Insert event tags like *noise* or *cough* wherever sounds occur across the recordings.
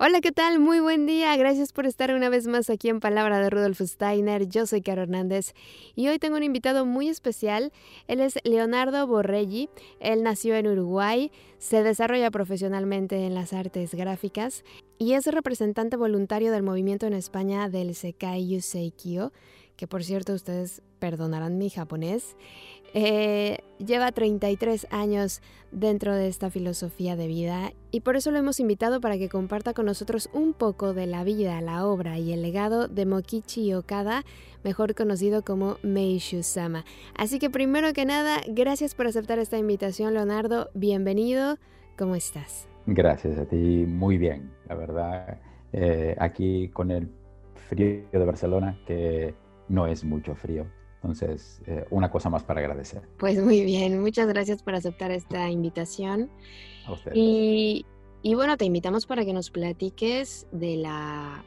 Hola, ¿qué tal? Muy buen día. Gracias por estar una vez más aquí en Palabra de Rudolf Steiner. Yo soy Caro Hernández y hoy tengo un invitado muy especial. Él es Leonardo Borrelli. Él nació en Uruguay, se desarrolla profesionalmente en las artes gráficas y es representante voluntario del movimiento en España del Sekai Yuseikyo, que por cierto ustedes perdonarán mi japonés. Eh, lleva 33 años dentro de esta filosofía de vida y por eso lo hemos invitado para que comparta con nosotros un poco de la vida, la obra y el legado de Mokichi Okada, mejor conocido como Meishu-sama. Así que primero que nada, gracias por aceptar esta invitación, Leonardo. Bienvenido. ¿Cómo estás? Gracias a ti, muy bien, la verdad. Eh, aquí con el frío de Barcelona, que no es mucho frío entonces, eh, una cosa más para agradecer. Pues muy bien, muchas gracias por aceptar esta invitación. A ustedes. Y, y bueno, te invitamos para que nos platiques de la,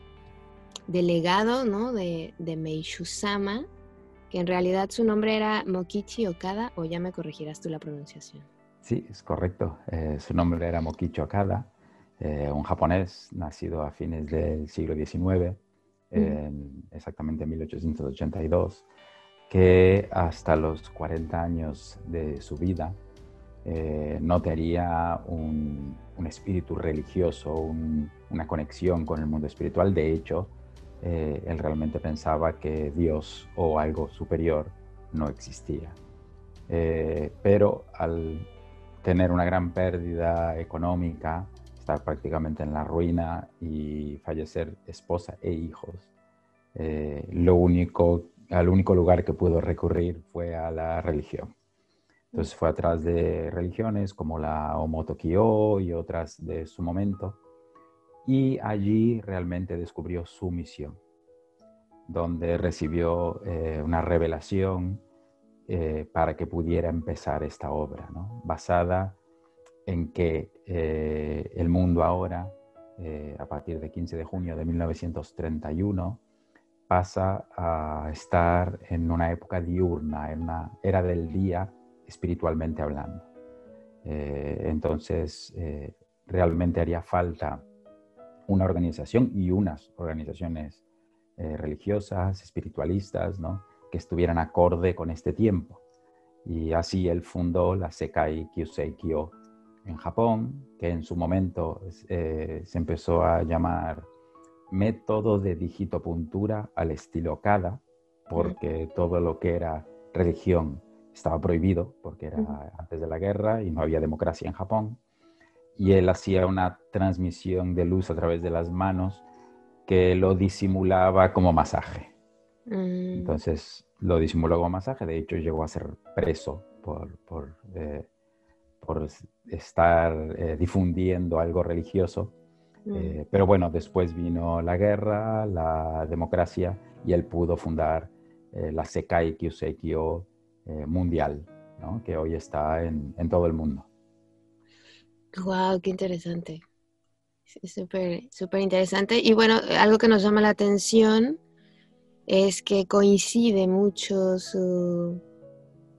del legado ¿no? de, de Meishu-sama, que en realidad su nombre era Mokichi Okada, o ya me corregirás tú la pronunciación. Sí, es correcto. Eh, su nombre era Mokichi Okada, eh, un japonés nacido a fines del siglo XIX, exactamente en 1882 que hasta los 40 años de su vida eh, no tenía un, espíritu religioso, una conexión con el mundo espiritual. De hecho, eh, él realmente pensaba que Dios o algo superior no existía. Eh, pero al tener una gran pérdida económica, estar prácticamente en la ruina y fallecer esposa e hijos, lo único al único lugar que pudo recurrir fue a la religión. Entonces fue atrás de religiones como la Omotokyo y otras de su momento. Y allí realmente descubrió su misión, donde recibió eh, una revelación eh, para que pudiera empezar esta obra, basada en que eh, el mundo ahora, a partir del 15 de junio de 1931, pasa a estar en una época diurna, en una era del día espiritualmente hablando. Eh, entonces, eh, realmente haría falta una organización y unas organizaciones eh, religiosas, espiritualistas, ¿no? que estuvieran acorde con este tiempo. Y así él fundó la Sekai Kyusei Kyo en Japón, que en su momento se empezó a llamar método de digitopuntura al estilo Kada, porque todo lo que era religión estaba prohibido, porque era antes de la guerra y no había democracia en Japón. Y él hacía una transmisión de luz a través de las manos que lo disimulaba como masaje. Mm. Entonces lo disimuló como masaje, de hecho llegó a ser preso por, por, eh, estar eh, difundiendo algo religioso Mm. Eh, pero bueno, después vino la guerra, la democracia y él pudo fundar eh, la Sekai Kyuseikyo eh, mundial, ¿no? que hoy está en, en, todo el mundo. ¡Wow! ¡Qué interesante! Súper, súper interesante. Y bueno, algo que nos llama la atención es que coincide mucho su,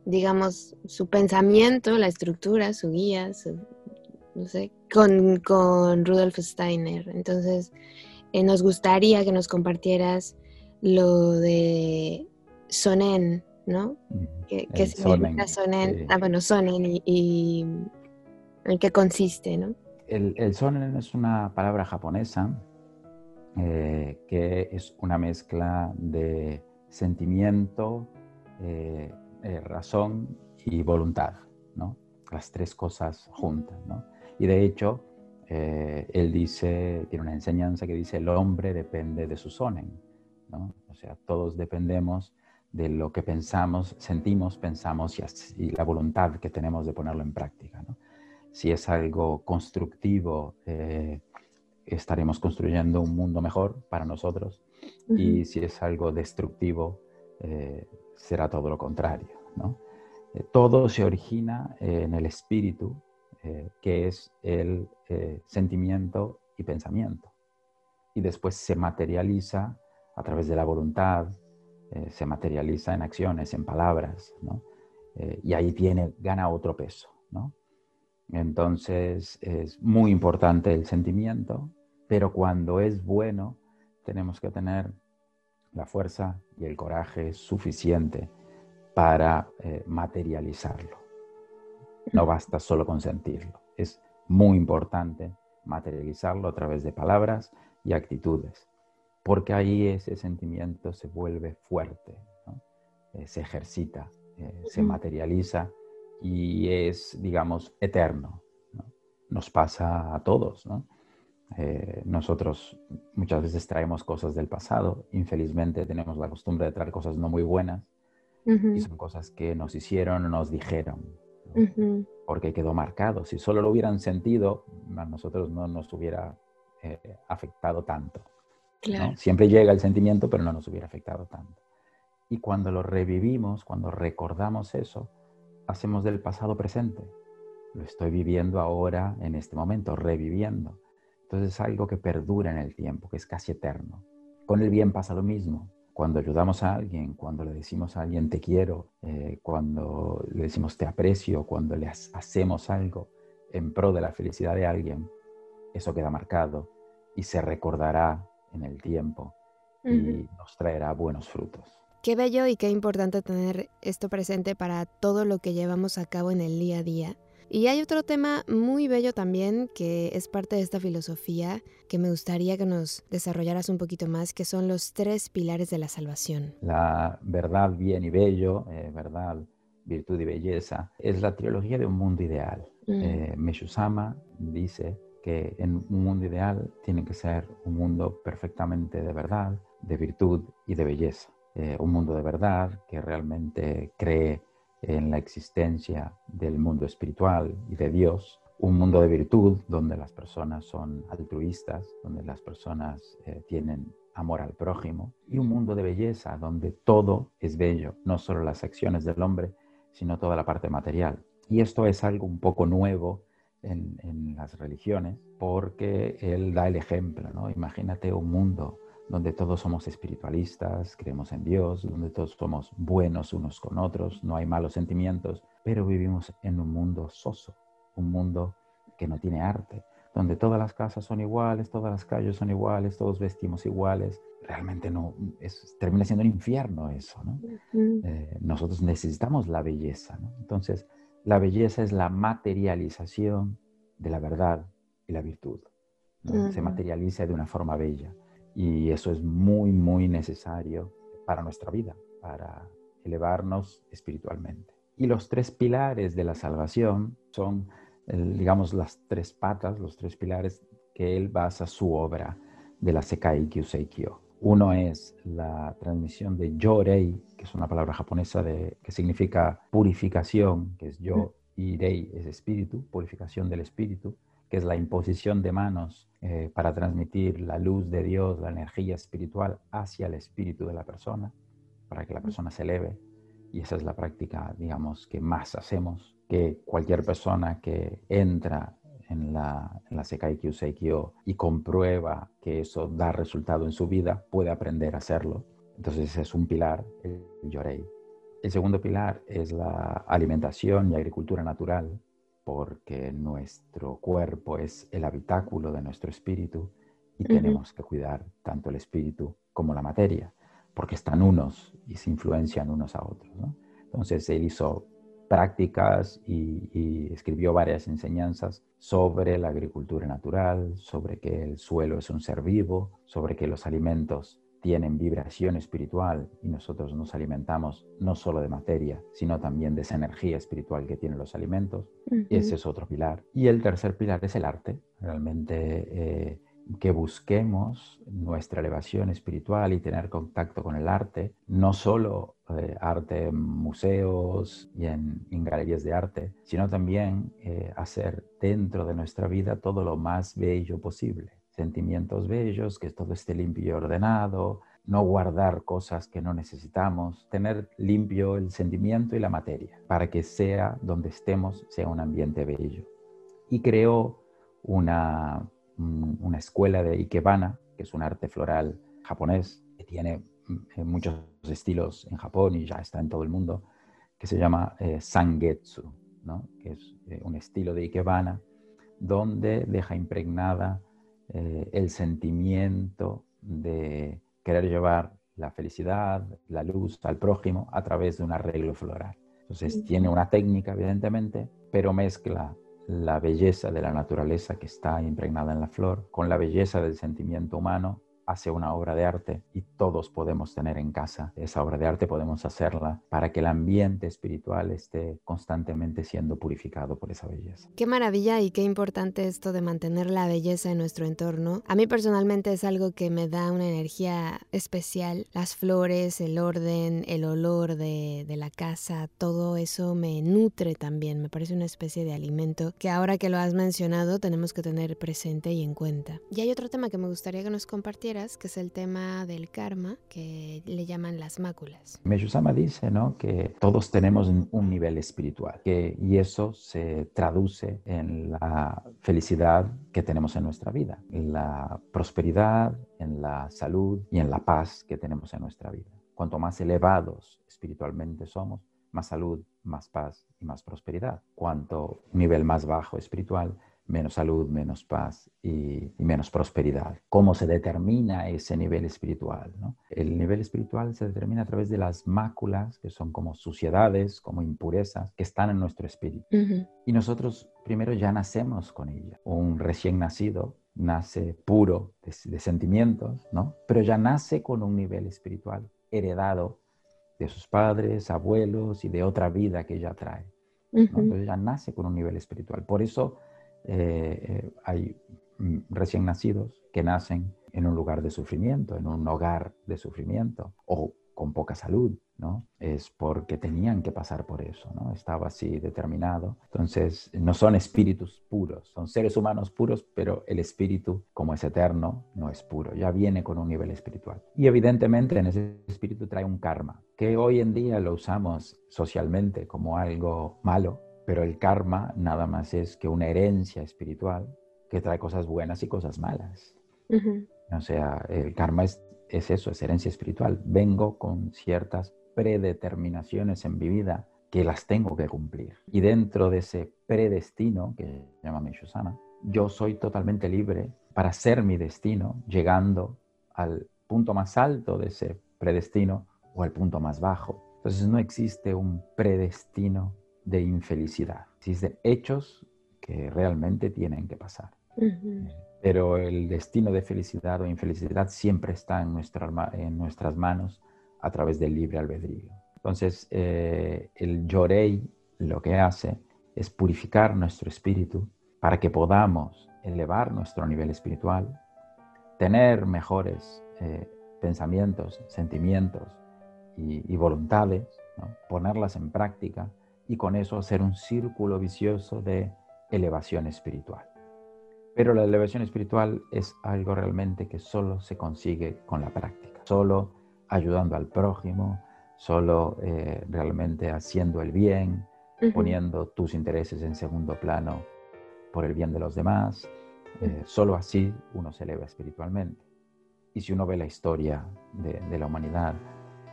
digamos, su pensamiento, la estructura, su guía, su, no sé, con, con Rudolf Steiner. Entonces, eh, nos gustaría que nos compartieras lo de Sonen, ¿no? ¿Qué, significa Sonen? Ah, bueno, Sonen y, en qué consiste, ¿no? El, el, Sonen es una palabra japonesa eh, que es una mezcla de sentimiento, eh, razón y voluntad, ¿no? Las tres cosas juntas, ¿no? Y de hecho, eh, él dice, tiene una enseñanza que dice, el hombre depende de su sonen, ¿no? O sea, todos dependemos de lo que pensamos, sentimos, pensamos y, la voluntad que tenemos de ponerlo en práctica, ¿no? Si es algo constructivo, eh, estaremos construyendo un mundo mejor para nosotros y si es algo destructivo, eh, será todo lo contrario, ¿no? todo se origina en el espíritu eh, que es el eh, sentimiento y pensamiento. Y después se materializa a través de la voluntad, eh, se materializa en acciones, en palabras, ¿no? y ahí tiene, gana otro peso, ¿no? Entonces es muy importante el sentimiento, pero cuando es bueno tenemos que tener la fuerza y el coraje suficiente para materializarlo. No basta solo con sentirlo. Es muy importante materializarlo a través de palabras y actitudes, porque ahí ese sentimiento se vuelve fuerte, eh, se ejercita, eh, se materializa y es, digamos, eterno. Nos pasa a todos. Eh, nosotros muchas veces traemos cosas del pasado, infelizmente tenemos la costumbre de traer cosas no muy buenas y son cosas que nos hicieron o nos dijeron porque quedó marcado. Si solo lo hubieran sentido, a nosotros no nos hubiera eh, afectado tanto. Siempre llega el sentimiento, pero no nos hubiera afectado tanto. Y cuando lo revivimos, cuando recordamos eso, hacemos del pasado presente. Lo estoy viviendo ahora, en este momento, reviviendo. Entonces es algo que perdura en el tiempo, que es casi eterno. Con el bien pasa lo mismo cuando ayudamos a alguien, cuando le decimos a alguien te quiero, eh, cuando le decimos te aprecio, cuando le hacemos algo en pro de la felicidad de alguien, eso queda marcado y se recordará en el tiempo y nos traerá buenos frutos. Qué bello y qué importante tener esto presente para todo lo que llevamos a cabo en el día a día y hay otro tema muy bello también que es parte de esta filosofía que me gustaría que nos desarrollaras un poquito más, que son los tres pilares de la salvación. La verdad, bien y bello, eh, verdad, virtud y belleza, es la trilogía de un mundo ideal. Mm. Eh, Meshusama dice que en un mundo ideal tiene que ser un mundo perfectamente de verdad, de virtud y de belleza. Eh, un mundo de verdad que realmente cree en la existencia del mundo espiritual y de Dios, un mundo de virtud donde las personas son altruistas, donde las personas eh, tienen amor al prójimo, y un mundo de belleza donde todo es bello, no solo las acciones del hombre, sino toda la parte material. Y esto es algo un poco nuevo en, en las religiones, porque él da el ejemplo, ¿no? Imagínate un mundo donde todos somos espiritualistas, creemos en Dios, donde todos somos buenos unos con otros, no hay malos sentimientos, pero vivimos en un mundo soso, un mundo que no tiene arte, donde todas las casas son iguales, todas las calles son iguales, todos vestimos iguales. Realmente no, es, termina siendo un infierno eso, ¿no? Eh, nosotros necesitamos la belleza, ¿no? Entonces, la belleza es la materialización de la verdad y la virtud. Se materializa de una forma bella. Y eso es muy, muy necesario para nuestra vida, para elevarnos espiritualmente. Y los tres pilares de la salvación son, digamos, las tres patas, los tres pilares que él basa su obra de la Sekai Kyusei Kyo. Uno es la transmisión de Yorei, que es una palabra japonesa de, que significa purificación, que es yo, y Rei es espíritu, purificación del espíritu que es la imposición de manos eh, para transmitir la luz de Dios, la energía espiritual hacia el espíritu de la persona, para que la persona se eleve. Y esa es la práctica, digamos, que más hacemos, que cualquier persona que entra en la, en la Sekai Kyusei y comprueba que eso da resultado en su vida, puede aprender a hacerlo. Entonces ese es un pilar, el Yorei. El segundo pilar es la alimentación y agricultura natural, porque nuestro cuerpo es el habitáculo de nuestro espíritu y tenemos que cuidar tanto el espíritu como la materia, porque están unos y se influencian unos a otros. Entonces él hizo prácticas y, y, escribió varias enseñanzas sobre la agricultura natural, sobre que el suelo es un ser vivo, sobre que los alimentos tienen vibración espiritual y nosotros nos alimentamos no solo de materia, sino también de esa energía espiritual que tienen los alimentos. Ese es otro pilar. Y el tercer pilar es el arte. Realmente eh, que busquemos nuestra elevación espiritual y tener contacto con el arte, no solo eh, arte en museos y en, galerías de arte, sino también eh, hacer dentro de nuestra vida todo lo más bello posible sentimientos bellos, que todo esté limpio y ordenado, no guardar cosas que no necesitamos, tener limpio el sentimiento y la materia, para que sea donde estemos, sea un ambiente bello. y creó una, una escuela de Ikebana, que es un arte floral japonés que tiene mm, muchos estilos en Japón y ya está en todo el mundo, que se llama eh, Sangetsu, ¿no? que es eh, un estilo de Ikebana donde deja impregnada eh, el sentimiento de querer llevar la felicidad, la luz al prójimo a través de un arreglo floral. Entonces tiene una técnica, evidentemente, pero mezcla la belleza de la naturaleza que está impregnada en la flor con la belleza del sentimiento humano hace una obra de arte y todos podemos tener en casa esa obra de arte, podemos hacerla para que el ambiente espiritual esté constantemente siendo purificado por esa belleza. Qué maravilla y qué importante esto de mantener la belleza en nuestro entorno. A mí personalmente es algo que me da una energía especial. Las flores, el orden, el olor de, de la casa, todo eso me nutre también, me parece una especie de alimento que ahora que lo has mencionado tenemos que tener presente y en cuenta. Y hay otro tema que me gustaría que nos compartieras que es el tema del karma, que le llaman las máculas. Meshusama dice ¿no? que todos tenemos un nivel espiritual que, y eso se traduce en la felicidad que tenemos en nuestra vida, en la prosperidad, en la salud y en la paz que tenemos en nuestra vida. Cuanto más elevados espiritualmente somos, más salud, más paz y más prosperidad. Cuanto nivel más bajo espiritual, menos salud, menos paz y, menos prosperidad. ¿Cómo se determina ese nivel espiritual? El nivel espiritual se determina a través de las máculas, que son como suciedades, como impurezas, que están en nuestro espíritu. Y nosotros primero ya nacemos con ella. Un recién nacido nace puro de, sentimientos, ¿no? pero ya nace con un nivel espiritual heredado de sus padres, abuelos y de otra vida que ya trae. Entonces ya nace con un nivel espiritual. Por eso eh, eh, hay mm, recién nacidos que nacen en un lugar de sufrimiento, en un hogar de sufrimiento o con poca salud, ¿no? Es porque tenían que pasar por eso, ¿no? Estaba así determinado. Entonces, no son espíritus puros, son seres humanos puros, pero el espíritu, como es eterno, no es puro, ya viene con un nivel espiritual. Y evidentemente en ese espíritu trae un karma, que hoy en día lo usamos socialmente como algo malo, pero el karma nada más es que una herencia espiritual que trae cosas buenas y cosas malas. O sea, el karma es, es eso, es herencia espiritual. Vengo con ciertas predeterminaciones en mi vida que las tengo que cumplir. Y dentro de ese predestino, que se llama Mishusana, yo soy totalmente libre para hacer mi destino llegando al punto más alto de ese predestino o al punto más bajo. Entonces no existe un predestino de infelicidad. Existen hechos que realmente tienen que pasar. Pero el destino de felicidad o infelicidad siempre está en, nuestra, en nuestras manos a través del libre albedrío. Entonces, eh, el Yorei lo que hace es purificar nuestro espíritu para que podamos elevar nuestro nivel espiritual, tener mejores eh, pensamientos, sentimientos y, voluntades, ponerlas en práctica y con eso hacer un círculo vicioso de elevación espiritual. Pero la elevación espiritual es algo realmente que solo se consigue con la práctica, solo ayudando al prójimo, solo eh, realmente haciendo el bien, poniendo tus intereses en segundo plano por el bien de los demás. Eh, solo así uno se eleva espiritualmente. Y si uno ve la historia de la humanidad,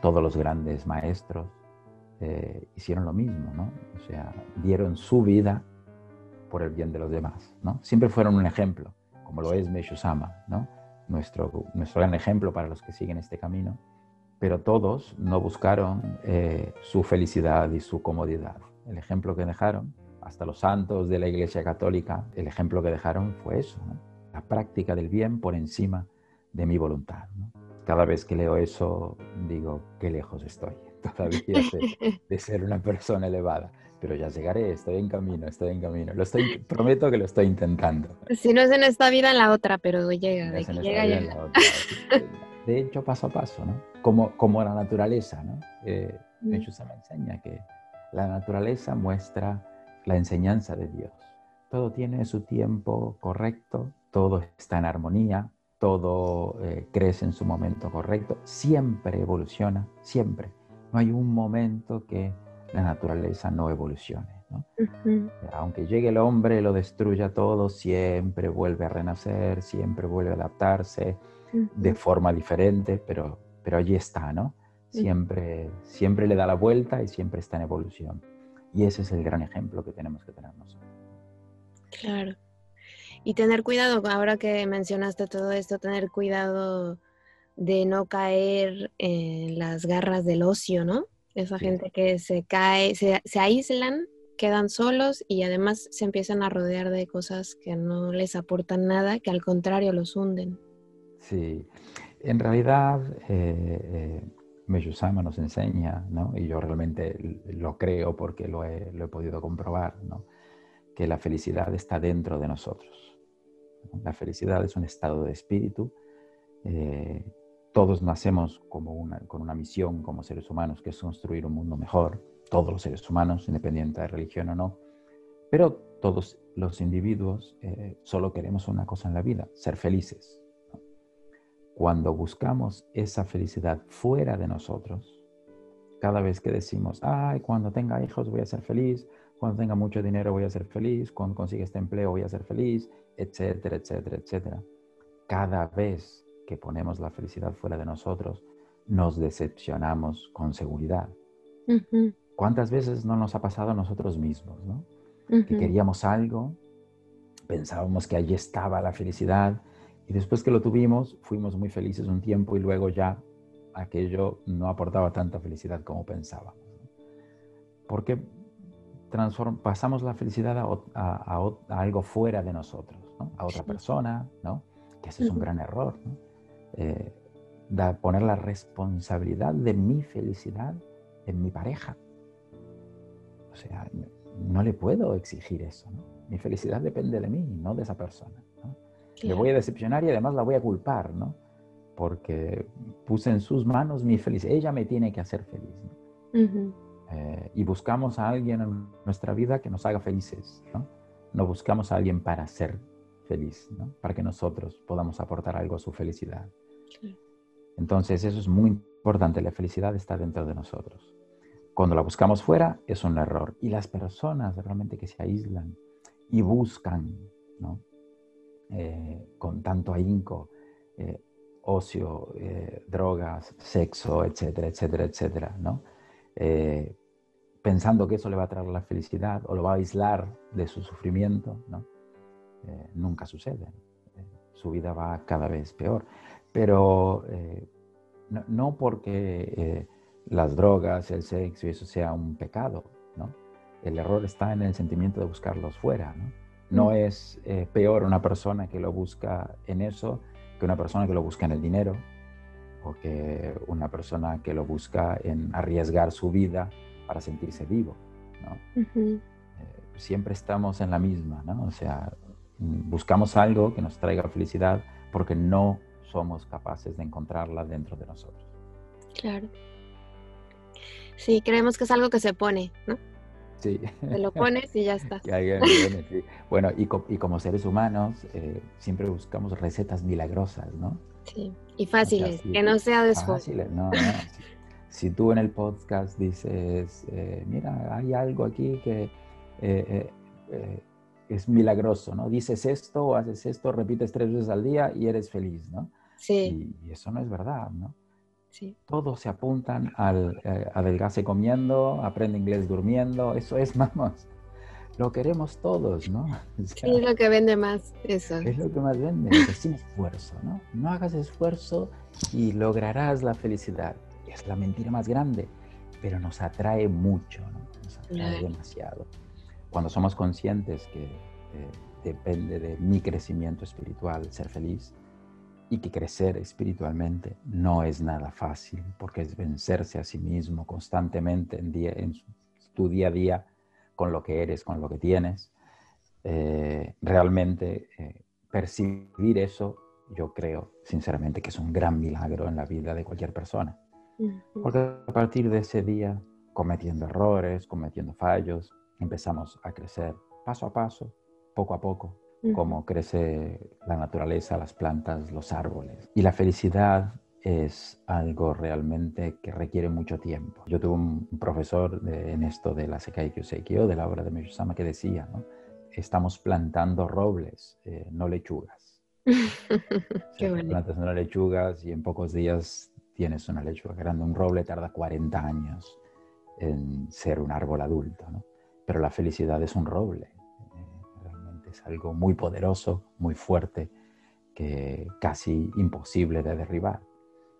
todos los grandes maestros, eh, hicieron lo mismo, ¿no? O sea, dieron su vida por el bien de los demás, ¿no? Siempre fueron un ejemplo, como lo es Meshusama, ¿no? Nuestro, gran ejemplo para los que siguen este camino. Pero todos no buscaron eh, su felicidad y su comodidad. El ejemplo que dejaron, hasta los santos de la Iglesia Católica, el ejemplo que dejaron fue eso, ¿no? la práctica del bien por encima de mi voluntad. Cada vez que leo eso, digo, qué lejos estoy todavía de, ser una persona elevada. Pero ya llegaré, estoy en camino, estoy en camino. Lo estoy, prometo que lo estoy intentando. Si no es en esta vida, en la otra, pero llega, de llega, llega. *laughs* De hecho, paso a paso, ¿no? Como, como la naturaleza, ¿no? Eh, de se me enseña que la naturaleza muestra la enseñanza de Dios. Todo tiene su tiempo correcto, todo está en armonía, todo eh, crece en su momento correcto, siempre evoluciona, siempre. No hay un momento que la naturaleza no evolucione. Aunque llegue el hombre lo destruya todo, siempre vuelve a renacer, siempre vuelve a adaptarse de forma diferente, pero, pero allí está, ¿no? Siempre, siempre le da la vuelta y siempre está en evolución. Y ese es el gran ejemplo que tenemos que tener nosotros. Claro. Y tener cuidado, ahora que mencionaste todo esto, tener cuidado de no caer en las garras del ocio, ¿no? Esa gente que se cae, se, se, aíslan, quedan solos y además se empiezan a rodear de cosas que no les aportan nada, que al contrario los hunden. Sí, en realidad eh, eh nos enseña, ¿no? y yo realmente lo creo porque lo he, lo he podido comprobar, ¿no? que la felicidad está dentro de nosotros. La felicidad es un estado de espíritu. Eh, todos nacemos como una, con una misión como seres humanos, que es construir un mundo mejor. Todos los seres humanos, independiente de religión o no. Pero todos los individuos eh, solo queremos una cosa en la vida, ser felices. Cuando buscamos esa felicidad fuera de nosotros, cada vez que decimos, ay, cuando tenga hijos voy a ser feliz, cuando tenga mucho dinero voy a ser feliz, cuando consiga este empleo voy a ser feliz, etcétera, etcétera, etcétera. Cada vez que ponemos la felicidad fuera de nosotros, nos decepcionamos con seguridad. ¿Cuántas veces no nos ha pasado a nosotros mismos, ¿no? Que queríamos algo, pensábamos que allí estaba la felicidad y después que lo tuvimos, fuimos muy felices un tiempo y luego ya aquello no aportaba tanta felicidad como pensábamos. Porque pasamos la felicidad a, algo fuera de nosotros, a otra persona, ¿no? que ese es un gran error. Eh, poner la responsabilidad de mi felicidad en mi pareja. O sea, no le puedo exigir eso. Mi felicidad depende de mí, no de esa persona. Le voy a decepcionar y además la voy a culpar, ¿no? Porque puse en sus manos mi felicidad. Ella me tiene que hacer feliz. Eh, y buscamos a alguien en nuestra vida que nos haga felices, ¿no? No buscamos a alguien para ser feliz, ¿no? Para que nosotros podamos aportar algo a su felicidad. Entonces, eso es muy importante. La felicidad está dentro de nosotros. Cuando la buscamos fuera, es un error. Y las personas realmente que se aíslan y buscan, ¿no? Eh, con tanto ahínco, eh, ocio, eh, drogas, sexo, etcétera, etcétera, etcétera, ¿no? pensando que eso le va a traer la felicidad o lo va a aislar de su sufrimiento, ¿no? Nunca sucede. su vida va cada vez peor. Pero no, no, porque las drogas, el sexo y eso sea un pecado, ¿no? El error está en el sentimiento de buscarlos fuera, ¿no? No es eh, peor una persona que lo busca en eso que una persona que lo busca en el dinero o que una persona que lo busca en arriesgar su vida para sentirse vivo. Eh, siempre estamos en la misma, ¿no? O sea, buscamos algo que nos traiga felicidad porque no somos capaces de encontrarla dentro de nosotros. Claro. Sí, creemos que es algo que se pone, ¿no? Sí. Te lo pones y ya está. *laughs* Bueno, y, como seres humanos eh, siempre buscamos recetas milagrosas, ¿no? Sí, y fáciles, que no sea de no, no. si, tú en el podcast dices, eh, mira, hay algo aquí que eh, es milagroso, ¿no? Dices esto o haces esto, repites tres veces al día y eres feliz, ¿no? Sí. y eso no es verdad, ¿no? Todos se apuntan al eh, adelgace comiendo, aprende inglés durmiendo, eso es, *laughs* vamos, lo queremos todos, ¿no? sí, es lo que vende más, eso. Es lo que más vende, sin esfuerzo, ¿no? No hagas esfuerzo y lograrás la felicidad. Es la mentira más grande, pero nos atrae mucho, ¿no? Nos atrae demasiado. Cuando somos conscientes que eh, depende de mi crecimiento espiritual ser feliz, y que crecer espiritualmente no es nada fácil, porque es vencerse a sí mismo constantemente en, día, en tu día a día con lo que eres, con lo que tienes. Eh, realmente eh, percibir eso, yo creo sinceramente que es un gran milagro en la vida de cualquier persona. Porque a partir de ese día, cometiendo errores, cometiendo fallos, empezamos a crecer paso a paso, poco a poco, cómo crece la naturaleza, las plantas, los árboles. Y la felicidad es algo realmente que requiere mucho tiempo. Yo tuve un profesor en esto de la Sekai Kyuseikyo, de la obra de Mishusama, que decía, ¿no? estamos plantando robles, eh, no lechugas. *laughs* Qué bueno. Plantas unas lechugas y en pocos días tienes una lechuga grande. Un roble tarda 40 años en ser un árbol adulto, ¿no? Pero la felicidad es un roble. Eh, realmente es algo muy poderoso, muy fuerte, que casi imposible de derribar.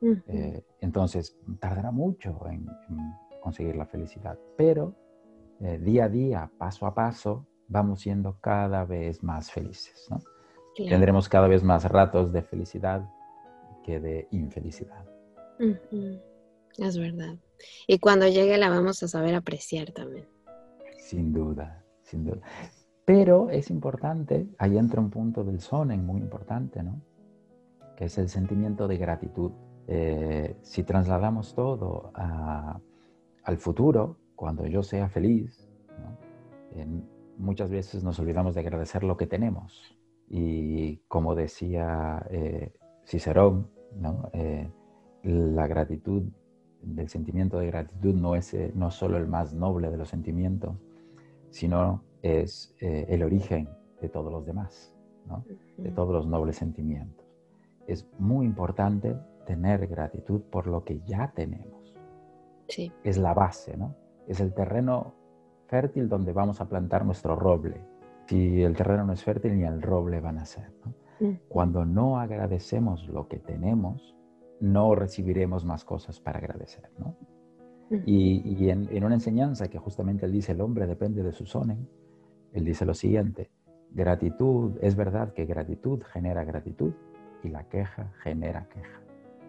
Eh, entonces, tardará mucho en, conseguir la felicidad, pero día a día, paso a paso, vamos siendo cada vez más felices. ¿no? Tendremos cada vez más ratos de felicidad que de infelicidad. Es verdad. Y cuando llegue la vamos a saber apreciar también. Sin duda, sin duda. Pero es importante, ahí entra un punto del sonen muy importante, ¿no? Que es el sentimiento de gratitud. Eh, si trasladamos todo al futuro, cuando yo sea feliz, ¿no? muchas veces nos olvidamos de agradecer lo que tenemos. Y como decía eh, Cicerón, eh, la gratitud, el sentimiento de gratitud no es eh, no solo el más noble de los sentimientos, sino es el origen de todos los demás, de todos los nobles sentimientos. Es muy importante tener gratitud por lo que ya tenemos. Sí. Es la base, ¿no? Es el terreno fértil donde vamos a plantar nuestro roble. Si el terreno no es fértil, ni el roble van a ser. Mm. Cuando no agradecemos lo que tenemos, no recibiremos más cosas para agradecer. Mm. Y, en, una enseñanza que justamente él dice, el hombre depende de su sonen, él dice lo siguiente, gratitud, es verdad que gratitud genera gratitud y la queja genera queja.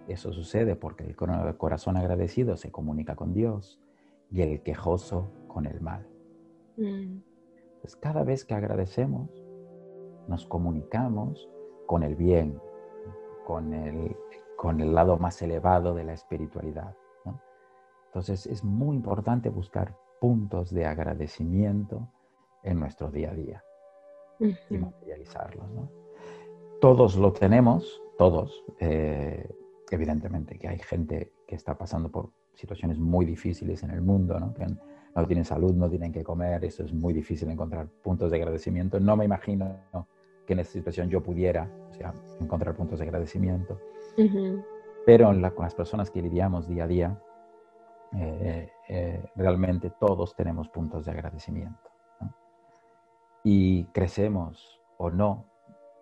Eso sucede porque el corazón agradecido se comunica con Dios y el quejoso con el mal. Mm. Pues cada vez que agradecemos, nos comunicamos con el bien, con el, con el lado más elevado de la espiritualidad. Entonces es muy importante buscar puntos de agradecimiento en nuestro día a día y materializarlos. Todos lo tenemos, todos. Eh, evidentemente que hay gente que está pasando por situaciones muy difíciles en el mundo, ¿no? no tienen salud, no tienen que comer, eso es muy difícil encontrar puntos de agradecimiento. No me imagino que en esta situación yo pudiera o sea, encontrar puntos de agradecimiento. Pero con las personas que lidiamos día a día, eh, eh, realmente todos tenemos puntos de agradecimiento. Y crecemos o no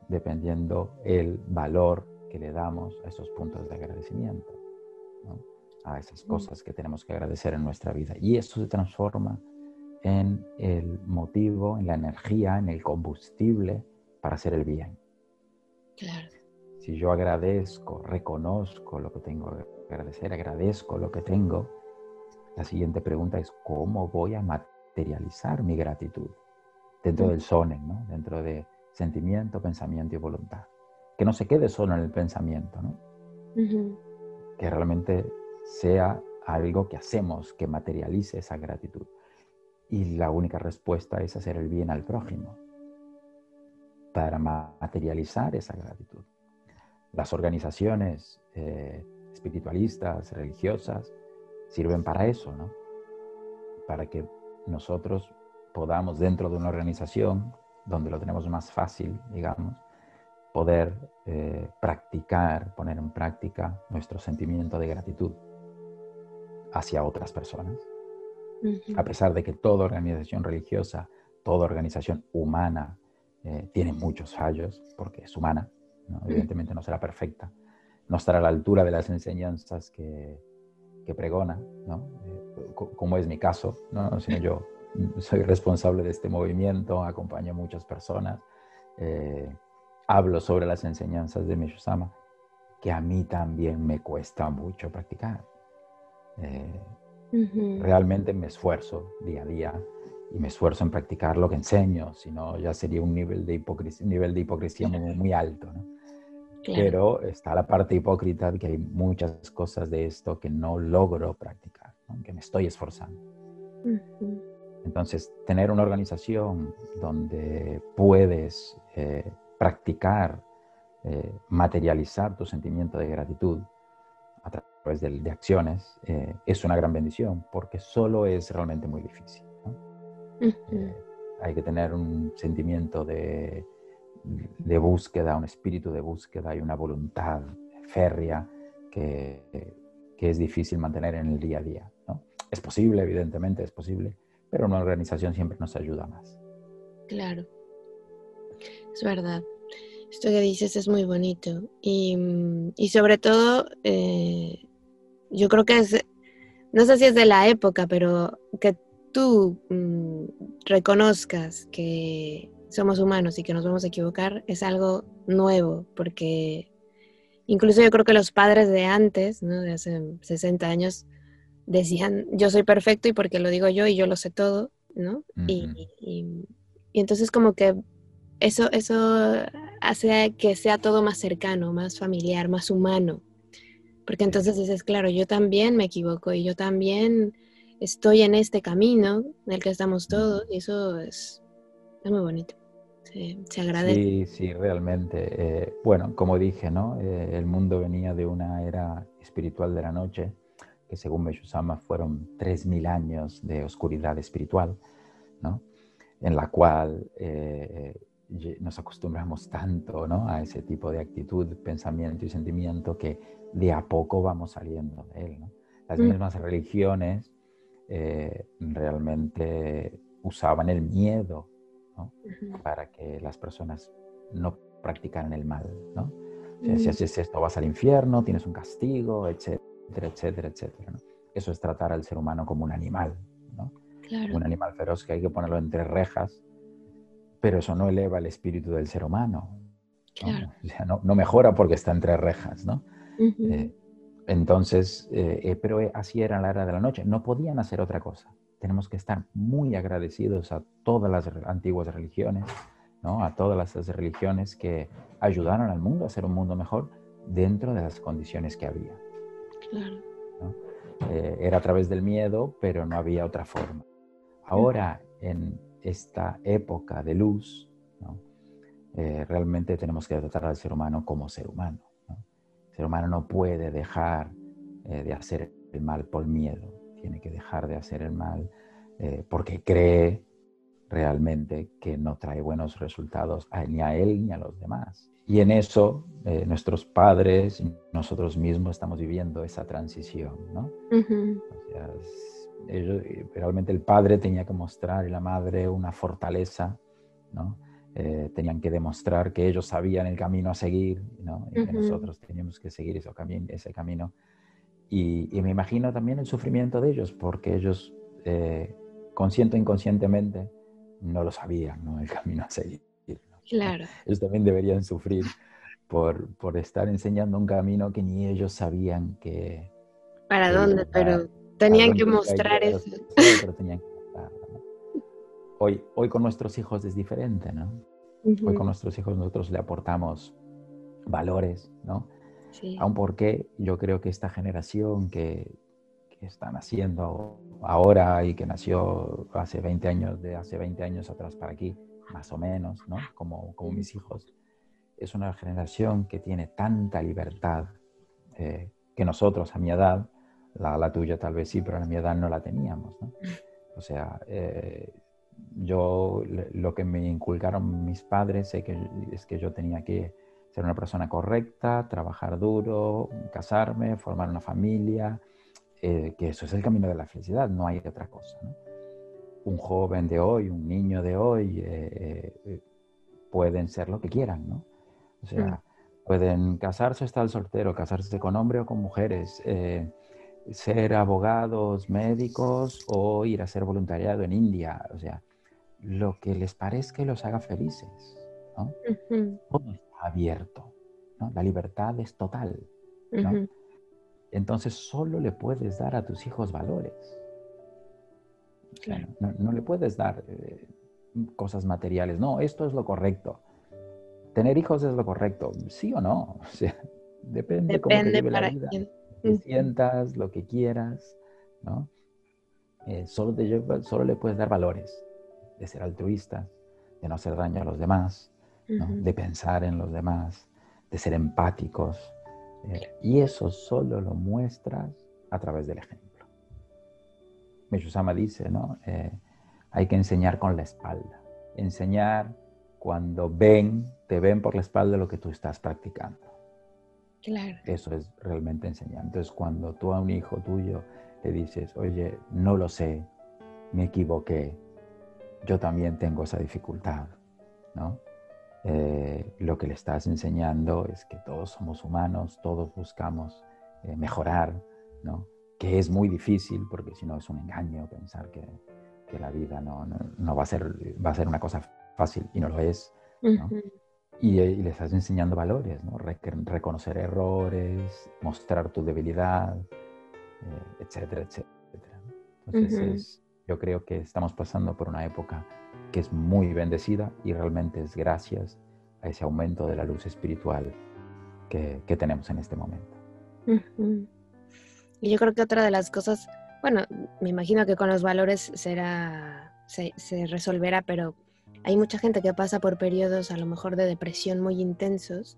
dependiendo el valor que le damos a esos puntos de agradecimiento. ¿no? a esas cosas que tenemos que agradecer en nuestra vida. Y eso se transforma en el motivo, en la energía, en el combustible para hacer el bien. Claro. Si yo agradezco, reconozco lo que tengo que agradecer, agradezco lo que tengo, la siguiente pregunta es cómo voy a materializar mi gratitud dentro del sonen, ¿no? dentro de sentimiento, pensamiento y voluntad. Que no se quede solo en el pensamiento, ¿no? que realmente sea algo que hacemos que materialice esa gratitud. Y la única respuesta es hacer el bien al prójimo para materializar esa gratitud. Las organizaciones eh, espiritualistas, religiosas, sirven para eso, ¿no? Para que nosotros podamos, dentro de una organización, donde lo tenemos más fácil, digamos, poder eh, practicar, poner en práctica nuestro sentimiento de gratitud hacia otras personas. A pesar de que toda organización religiosa, toda organización humana eh, tiene muchos fallos, porque es humana, evidentemente no será perfecta, no estará a la altura de las enseñanzas que, que pregona, ¿no? Eh, como es mi caso, ¿no? sino yo *laughs* soy responsable de este movimiento, acompaño a muchas personas, eh, hablo sobre las enseñanzas de Mishusama, que a mí también me cuesta mucho practicar. Eh, realmente me esfuerzo día a día y me esfuerzo en practicar lo que enseño, si no ya sería un nivel de hipocresía, nivel de hipocresía muy, alto. Pero está la parte hipócrita de que hay muchas cosas de esto que no logro practicar, que me estoy esforzando. Entonces, tener una organización donde puedes eh, practicar, eh, materializar tu sentimiento de gratitud, través de, acciones, eh, es una gran bendición, porque solo es realmente muy difícil. Hay que tener un sentimiento de, de, búsqueda, un espíritu de búsqueda y una voluntad férrea que, que, es difícil mantener en el día a día. ¿no? Es posible, evidentemente es posible, pero una organización siempre nos ayuda más. Claro, es verdad. Esto que dices es muy bonito. Y, y sobre todo, eh, yo creo que es, no sé si es de la época, pero que tú mm, reconozcas que somos humanos y que nos vamos a equivocar es algo nuevo, porque incluso yo creo que los padres de antes, ¿no? de hace 60 años, decían, yo soy perfecto y porque lo digo yo y yo lo sé todo, ¿no? y, y, entonces como que eso, eso hace que sea todo más cercano, más familiar, más humano. Porque entonces dices, claro, yo también me equivoco y yo también estoy en este camino en el que estamos todos y eso es, muy bonito. Se, agradece. Sí, sí, realmente. Eh, bueno, como dije, ¿no? Eh, el mundo venía de una era espiritual de la noche, que según Meshusama fueron 3.000 años de oscuridad espiritual, ¿no? En la cual eh, nos acostumbramos tanto ¿no? a ese tipo de actitud, pensamiento y sentimiento que de a poco vamos saliendo de él. ¿no? Las mm. mismas religiones eh, realmente usaban el miedo ¿no? para que las personas no practicaran el mal. ¿no? Si mm. haces esto vas al infierno, tienes un castigo, etcétera, etcétera, etcétera. ¿no? Eso es tratar al ser humano como un animal, ¿no? un animal feroz que hay que ponerlo entre rejas pero eso no eleva el espíritu del ser humano. ¿no? no, mejora porque está entre rejas, ¿no? Eh, entonces, eh, eh, pero así era la era de la noche, no podían hacer otra cosa. Tenemos que estar muy agradecidos a todas las antiguas religiones, ¿no? a todas las religiones que ayudaron al mundo a ser un mundo mejor dentro de las condiciones que había. Claro. era a través del miedo, pero no había otra forma. Ahora, en, esta época de luz, eh, realmente tenemos que tratar al ser humano como ser humano. El ser humano no puede dejar eh, de hacer el mal por miedo, tiene que dejar de hacer el mal eh, porque cree realmente que no trae buenos resultados ni a él ni a los demás. Y en eso nuestros padres y nosotros mismos estamos viviendo esa transición. ¿no? ellos, eh, realmente el padre tenía que mostrar y la madre una fortaleza, ¿no? Eh, tenían que demostrar que ellos sabían el camino a seguir, ¿no? Y que nosotros teníamos que seguir ese, camino, ese camino. Y, me imagino también el sufrimiento de ellos, porque ellos, eh, consciente o inconscientemente, no lo sabían, ¿no? El camino a seguir. Claro. *laughs* Ellos también deberían sufrir por, por, estar enseñando un camino que ni ellos sabían que... ¿Para dónde? Pero Tenían que mostrar eso. Hoy, hoy con nuestros hijos es diferente, ¿no? Hoy con nuestros hijos nosotros le aportamos valores, ¿no? Sí. Aun porque yo creo que esta generación que, que está naciendo ahora y que nació hace 20 años, de hace 20 años atrás para aquí, más o menos, ¿no? Como, como mis hijos, es una generación que tiene tanta libertad eh, que nosotros a mi edad la, tuya tal vez sí, pero a mi edad no la teníamos, ¿no? *laughs* O sea, eh, yo lo que me inculcaron mis padres es que, es que yo tenía que ser una persona correcta, trabajar duro, casarme, formar una familia, eh, que eso es el camino de la felicidad, no hay otra cosa. ¿no? Un joven de hoy, un niño de hoy, eh, pueden ser lo que quieran, ¿no? O sea, mm. pueden casarse o estar soltero, casarse con hombres o con mujeres, ser abogados, médicos o ir a hacer voluntariado en India, o sea, lo que les parezca y los haga felices, ¿no? Abierto, ¿no? La libertad es total, ¿no? Entonces solo le puedes dar a tus hijos valores. Claro. No, le puedes dar eh, cosas materiales, no, esto es lo correcto. Tener hijos es lo correcto, sí o no, *laughs* o sea, depende, de cómo te la vida sientas, lo que quieras, ¿no? Eh, solo, te solo le puedes dar valores, de ser altruista, de no hacer daño a los demás, de pensar en los demás, de ser empáticos, Eh, y eso solo lo muestras a través del ejemplo. Meshusama dice, ¿no? Eh, hay que enseñar con la espalda. Enseñar cuando ven, te ven por la espalda lo que tú estás practicando. Claro. Eso es realmente enseñar. Entonces, cuando tú a un hijo tuyo le dices, oye, no lo sé, me equivoqué, yo también tengo esa dificultad, ¿no? Eh, lo que le estás enseñando es que todos somos humanos, todos buscamos eh, mejorar, ¿no? Que es muy difícil porque si no es un engaño pensar que, que la vida no, no, va, a ser, va a ser una cosa fácil y no lo es, ¿no? y, y, le estás enseñando valores, ¿no? reconocer errores, mostrar tu debilidad, eh, etcétera, etcétera. Entonces, yo creo que estamos pasando por una época que es muy bendecida y realmente es gracias a ese aumento de la luz espiritual que, que tenemos en este momento. Y yo creo que otra de las cosas, bueno, me imagino que con los valores será, se, se resolverá, pero hay mucha gente que pasa por periodos a lo mejor de depresión muy intensos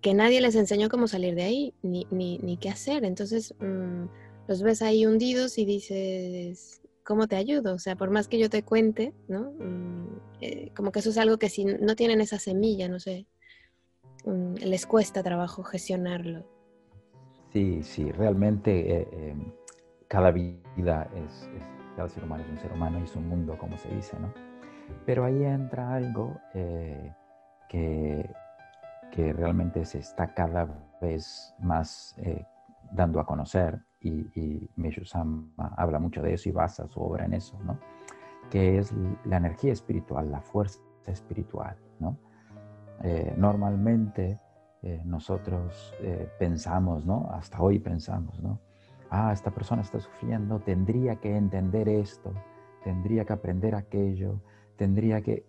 que nadie les enseñó cómo salir de ahí ni, ni, ni qué hacer. Entonces mmm, los ves ahí hundidos y dices, ¿cómo te ayudo? O sea, por más que yo te cuente, ¿no? Mm, eh, como que eso es algo que si no tienen esa semilla, no sé, um, les cuesta trabajo gestionarlo. Sí, sí, realmente eh, eh, cada vida es, es, cada ser humano es un ser humano y es un mundo, como se dice, ¿no? Pero ahí entra algo que, que, realmente se está cada vez más dando a conocer y, y Meshusama habla mucho de eso y basa su obra en eso, ¿no? que es la energía espiritual, la fuerza espiritual. ¿no? Eh, normalmente eh, nosotros eh, pensamos, ¿no? hasta hoy pensamos, ¿no? ah, esta persona está sufriendo, tendría que entender esto, tendría que aprender aquello, tendría que...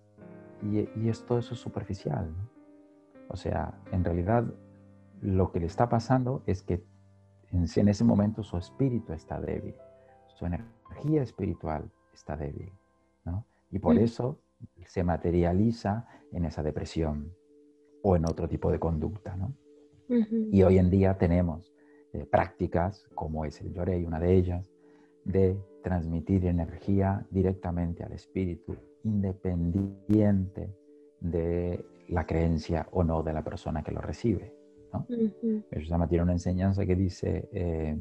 Y, y eso es superficial. ¿no? O sea, en realidad lo que le está pasando es que en, en, ese momento su espíritu está débil, su energía espiritual está débil. ¿no? Y por mm. eso se materializa en esa depresión o en otro tipo de conducta. ¿no? Uh -huh. Y hoy en día tenemos eh, prácticas, como es el Yorei, una de ellas, de transmitir energía directamente al espíritu independiente de la creencia o no de la persona que lo recibe. ¿No? Uh -huh. tiene una enseñanza que dice, eh,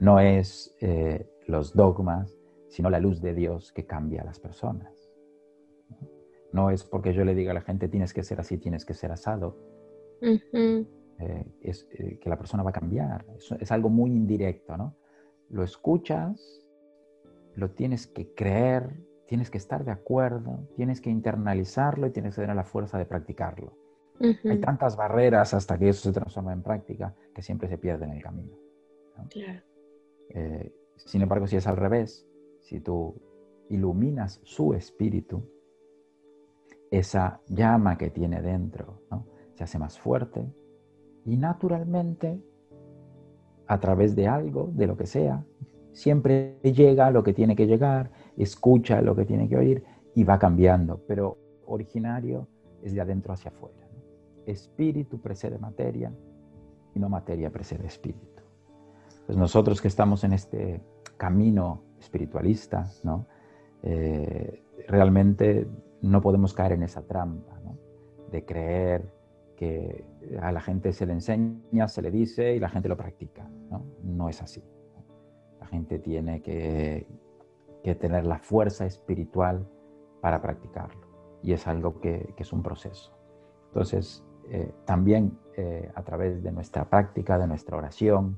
no es eh, los dogmas, sino la luz de Dios que cambia a las personas. ¿no? es porque yo le diga a la gente tienes que ser así, tienes que ser asado. Uh -huh. eh, es que la persona va a cambiar. Es, es algo muy indirecto, ¿no? Lo escuchas, lo tienes que creer, tienes que estar de acuerdo, tienes que internalizarlo y tienes que tener la fuerza de practicarlo. Uh -huh. Hay tantas barreras hasta que eso se transforma en práctica que siempre se pierde en el camino. ¿no? Claro. Eh, sin embargo, si es al revés, si tú iluminas su espíritu, esa llama que tiene dentro ¿no? se hace más fuerte y naturalmente, a través de algo, de lo que sea, siempre llega a lo que tiene que llegar, escucha lo que tiene que oír y va cambiando, pero originario es de adentro hacia afuera. Espíritu precede materia y no materia precede espíritu. Pues nosotros que estamos en este camino espiritualista, ¿no? Eh, realmente no podemos caer en esa trampa de creer que a la gente se le enseña, se le dice y la gente lo practica. No, no es así. La gente tiene que, que, tener la fuerza espiritual para practicarlo y es algo que, que es un proceso. Entonces, eh, también eh, a través de nuestra práctica, de nuestra oración,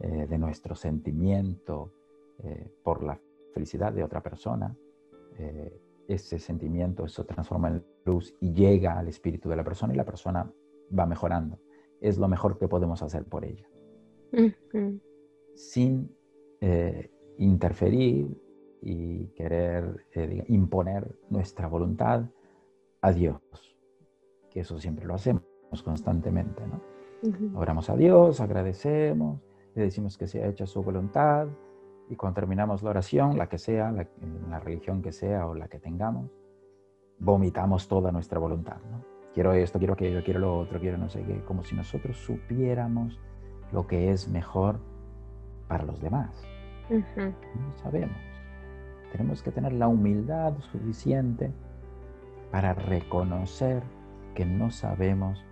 eh, de nuestro sentimiento por la felicidad de otra persona, ese sentimiento, eso transforma en luz y llega al espíritu de la persona y la persona va mejorando. Es lo mejor que podemos hacer por ella. Uh -huh. Sin interferir y querer imponer nuestra voluntad a Dios, que eso siempre lo hacemos constantemente. ¿no? Uh -huh. Oramos a Dios, agradecemos, le decimos que sea hecha su voluntad y cuando terminamos la oración, la que sea, la, la, religión que sea o la que tengamos, vomitamos toda nuestra voluntad. ¿no? Quiero esto, quiero aquello, quiero lo otro, quiero no sé qué, como si nosotros supiéramos lo que es mejor para los demás. No sabemos. Tenemos que tener la humildad suficiente para reconocer que no sabemos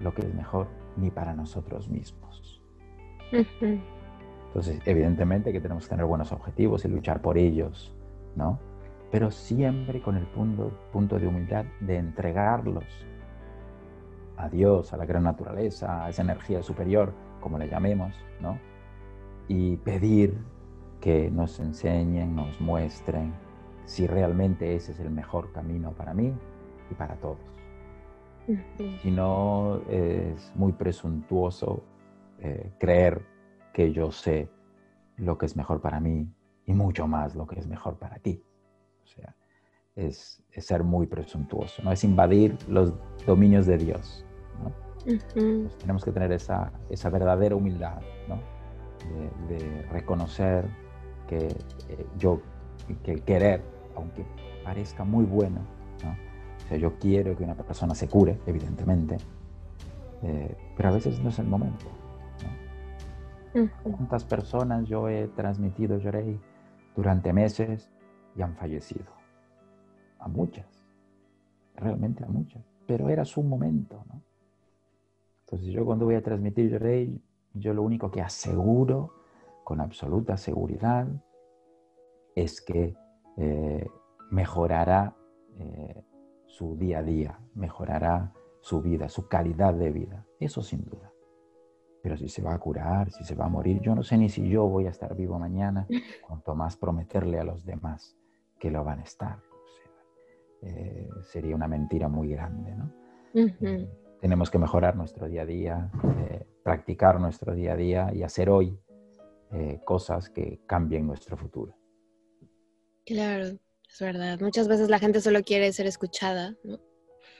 lo que es mejor ni para nosotros mismos. Entonces, evidentemente que tenemos que tener buenos objetivos y luchar por ellos, ¿no? Pero siempre con el punto, punto de humildad de entregarlos a Dios, a la gran naturaleza, a esa energía superior, como le llamemos, ¿no? Y pedir que nos enseñen, nos muestren si realmente ese es el mejor camino para mí y para todos. Si no, es muy presuntuoso eh, creer que yo sé lo que es mejor para mí y mucho más lo que es mejor para ti. O sea, es, ser muy presuntuoso, ¿no? Es invadir los dominios de Dios, tenemos que tener esa, esa verdadera humildad, ¿no? de, reconocer que eh, yo, que el querer, aunque parezca muy bueno, ¿no? O sea, yo quiero que una persona se cure, evidentemente, eh, pero a veces no es el momento. ¿Cuántas personas yo he transmitido Yorei durante meses y han fallecido? A muchas, realmente a muchas, pero era su momento. ¿no? Entonces yo cuando voy a transmitir Yorei, yo lo único que aseguro con absoluta seguridad es que eh, mejorará eh, su día a día, mejorará su vida, su calidad de vida. Eso sin duda. Pero si se va a curar, si se va a morir, yo no sé ni si yo voy a estar vivo mañana, *laughs* cuanto más prometerle a los demás que lo van a estar. Eh, sería una mentira muy grande, ¿no? Eh, tenemos que mejorar nuestro día a día, eh, practicar nuestro día a día y hacer hoy cosas que cambien nuestro futuro. Claro. Es verdad. Muchas veces la gente solo quiere ser escuchada, ¿no?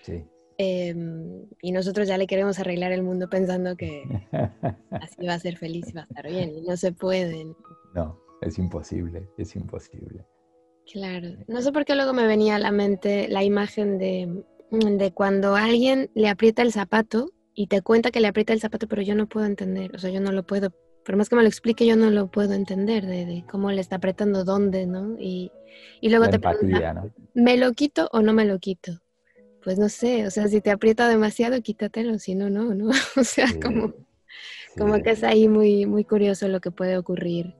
Sí. Em, y nosotros ya le queremos arreglar el mundo pensando que *laughs* así va a ser feliz y va a estar bien. Y no se puede. No, es imposible, es imposible. Claro. No sé por qué luego me venía a la mente la imagen de, de cuando alguien le aprieta el zapato y te cuenta que le aprieta el zapato, pero yo no puedo entender. O sea, yo no lo puedo por más que me lo explique, yo no lo puedo entender de, cómo le está apretando dónde, ¿no? Y, luego te pregunta, ¿me lo quito o no me lo quito? Pues no sé, o sea, si te aprieta demasiado, quítatelo, si no, no, ¿no? *laughs* O sea, como, como que es ahí muy, muy curioso lo que puede ocurrir.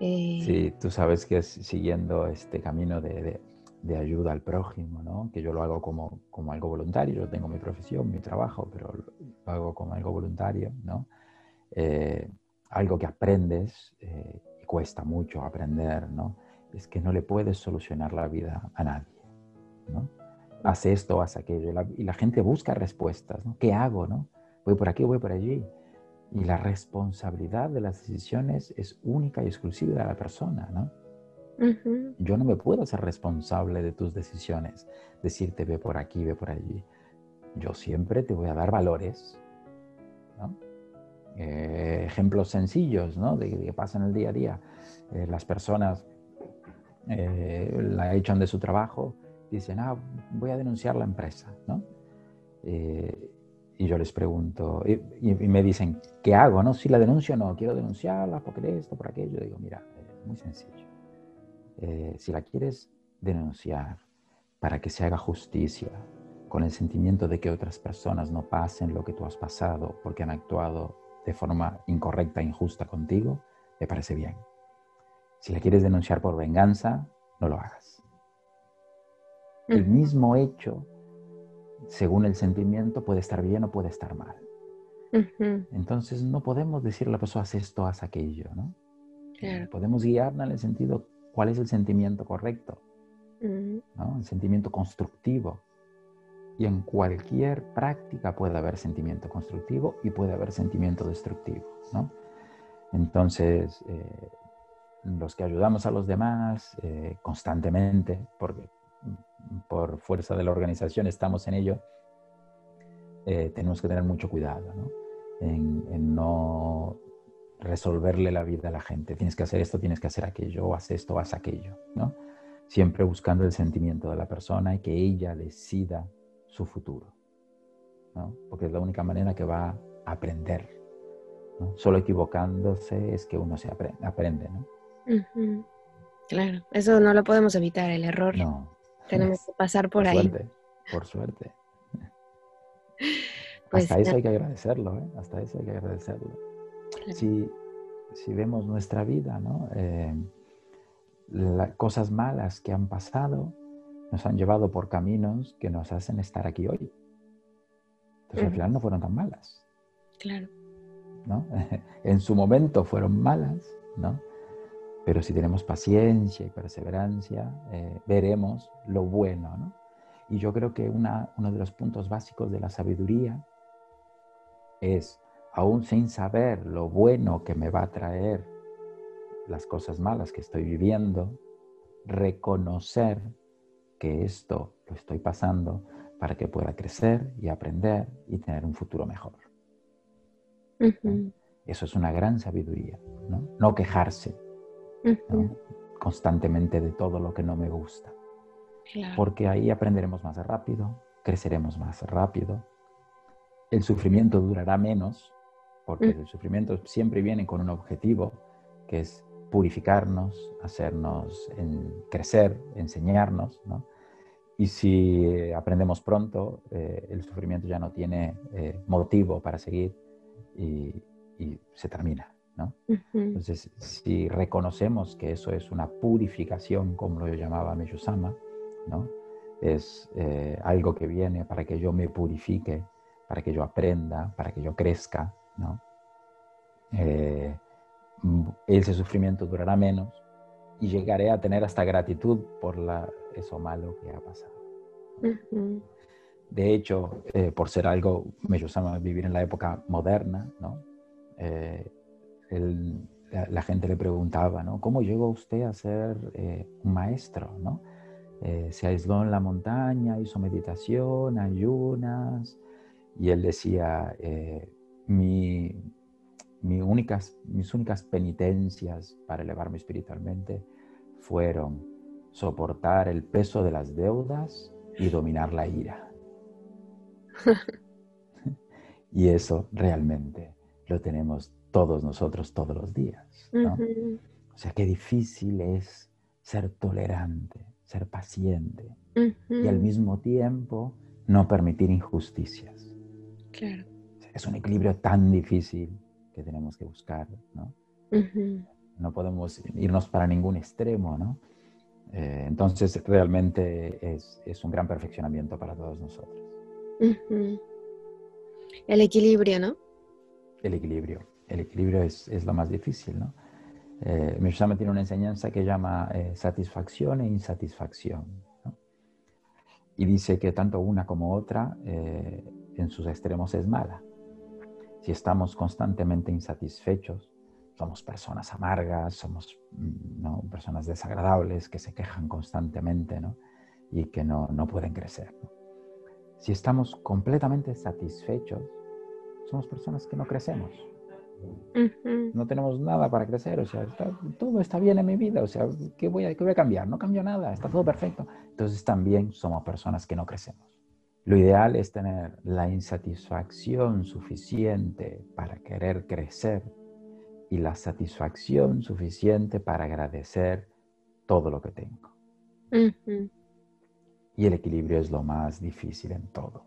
Eh, sí, tú sabes que es siguiendo este camino de, ayuda al prójimo, ¿no? Que yo lo hago como, como algo voluntario, yo tengo mi profesión, mi trabajo, pero lo hago como algo voluntario, ¿no? Eh, algo que aprendes eh, y cuesta mucho aprender, ¿no? Es que no le puedes solucionar la vida a nadie, ¿no? Haz esto, haz aquello. Y la, gente busca respuestas, ¿no? ¿Qué hago, no? Voy por aquí, voy por allí. Y la responsabilidad de las decisiones es única y exclusiva de la persona, ¿no? Yo no me puedo hacer responsable de tus decisiones, decirte ve por aquí, ve por allí. Yo siempre te voy a dar valores. Eh, ejemplos sencillos ¿no? de, que pasan el día a día. Eh, las personas eh, la echan de su trabajo, dicen, ah, voy a denunciar la empresa. ¿no? y yo les pregunto, y, me dicen, ¿qué hago? No? Si la denuncio no, quiero denunciarla porque esto, por aquello. Digo, mira, es muy sencillo. si la quieres denunciar para que se haga justicia, con el sentimiento de que otras personas no pasen lo que tú has pasado porque han actuado de forma incorrecta, injusta contigo, me parece bien. Si la quieres denunciar por venganza, no lo hagas. El mismo hecho, según el sentimiento, puede estar bien o puede estar mal. Entonces no podemos decirle a la persona, haz esto, haz aquello, ¿no? Podemos guiarla en el sentido, ¿cuál es el sentimiento correcto? ¿no? El sentimiento constructivo. Y en cualquier práctica puede haber sentimiento constructivo y puede haber sentimiento destructivo, ¿no? Entonces, eh, los que ayudamos a los demás eh, constantemente, porque por fuerza de la organización estamos en ello, eh, tenemos que tener mucho cuidado ¿no? En, no resolverle la vida a la gente. Tienes que hacer esto, tienes que hacer aquello, o haz esto, haz aquello. ¿no? Siempre buscando el sentimiento de la persona y que ella decida su futuro, ¿no? porque es la única manera que va a aprender Solo equivocándose es que uno se aprende, ¿no? Claro, eso no lo podemos evitar, el error. No. Tenemos que pasar por, ahí. Suerte, por suerte. *laughs* Pues Hasta eso hay que agradecerlo, ¿eh? Hasta eso hay que agradecerlo. Si, vemos nuestra vida, ¿no? Eh, las cosas malas que han pasado nos han llevado por caminos que nos hacen estar aquí hoy. Entonces al final no fueron tan malas. Claro. ¿no? *laughs* en su momento fueron malas, ¿no? Pero si tenemos paciencia y perseverancia, eh, veremos lo bueno, ¿no? Y yo creo que una, uno de los puntos básicos de la sabiduría es, aún sin saber lo bueno que me va a traer las cosas malas que estoy viviendo, reconocer que esto lo estoy pasando para que pueda crecer y aprender y tener un futuro mejor. Eso es una gran sabiduría, ¿no? No quejarse, constantemente de todo lo que no me gusta. Porque ahí aprenderemos más rápido, creceremos más rápido, el sufrimiento durará menos, porque el sufrimiento siempre viene con un objetivo, que es purificarnos, hacernos crecer, enseñarnos, Y si aprendemos pronto, eh, el sufrimiento ya no tiene eh, motivo para seguir y se termina. Entonces, si reconocemos que eso es una purificación, como lo llamaba Meyusama, ¿no? es eh, algo que viene para que yo me purifique, para que yo aprenda, para que yo crezca, ¿no? Eh, ese sufrimiento durará menos y llegaré a tener hasta gratitud por la, eso malo que ha pasado. De hecho, eh, por ser algo, Meyusama, vivir en la época moderna, ¿no? la, gente le preguntaba, ¿no? ¿Cómo llegó usted a ser eh, un maestro, ¿no? Eh, se aisló en la montaña, hizo meditación, ayunas, y él decía, eh, únicas, mis únicas penitencias para elevarme espiritualmente fueron soportar el peso de las deudas y dominar la ira. *laughs* y eso realmente lo tenemos todos nosotros todos los días. O sea, qué difícil es ser tolerante, ser paciente y al mismo tiempo no permitir injusticias. Claro. Es un equilibrio tan difícil que tenemos que buscar, ¿no? No podemos irnos para ningún extremo, ¿no? Eh, entonces, realmente es, es, un gran perfeccionamiento para todos nosotros. El equilibrio, ¿no? El equilibrio el equilibrio es, es, lo más difícil, ¿no? Eh, tiene una enseñanza que llama eh, satisfacción e insatisfacción. Y dice que tanto una como otra eh, en sus extremos es mala. Si estamos constantemente insatisfechos, somos personas amargas, somos mm, ¿no? personas desagradables que se quejan constantemente ¿no? y que no, no pueden crecer. Si estamos completamente satisfechos, somos personas que no crecemos. No tenemos nada para crecer, o sea, todo está bien en mi vida, o sea, ¿qué voy, a, ¿qué voy a cambiar? No cambio nada, está todo perfecto. Entonces también somos personas que no crecemos. Lo ideal es tener la insatisfacción suficiente para querer crecer y la satisfacción suficiente para agradecer todo lo que tengo. Y el equilibrio es lo más difícil en todo.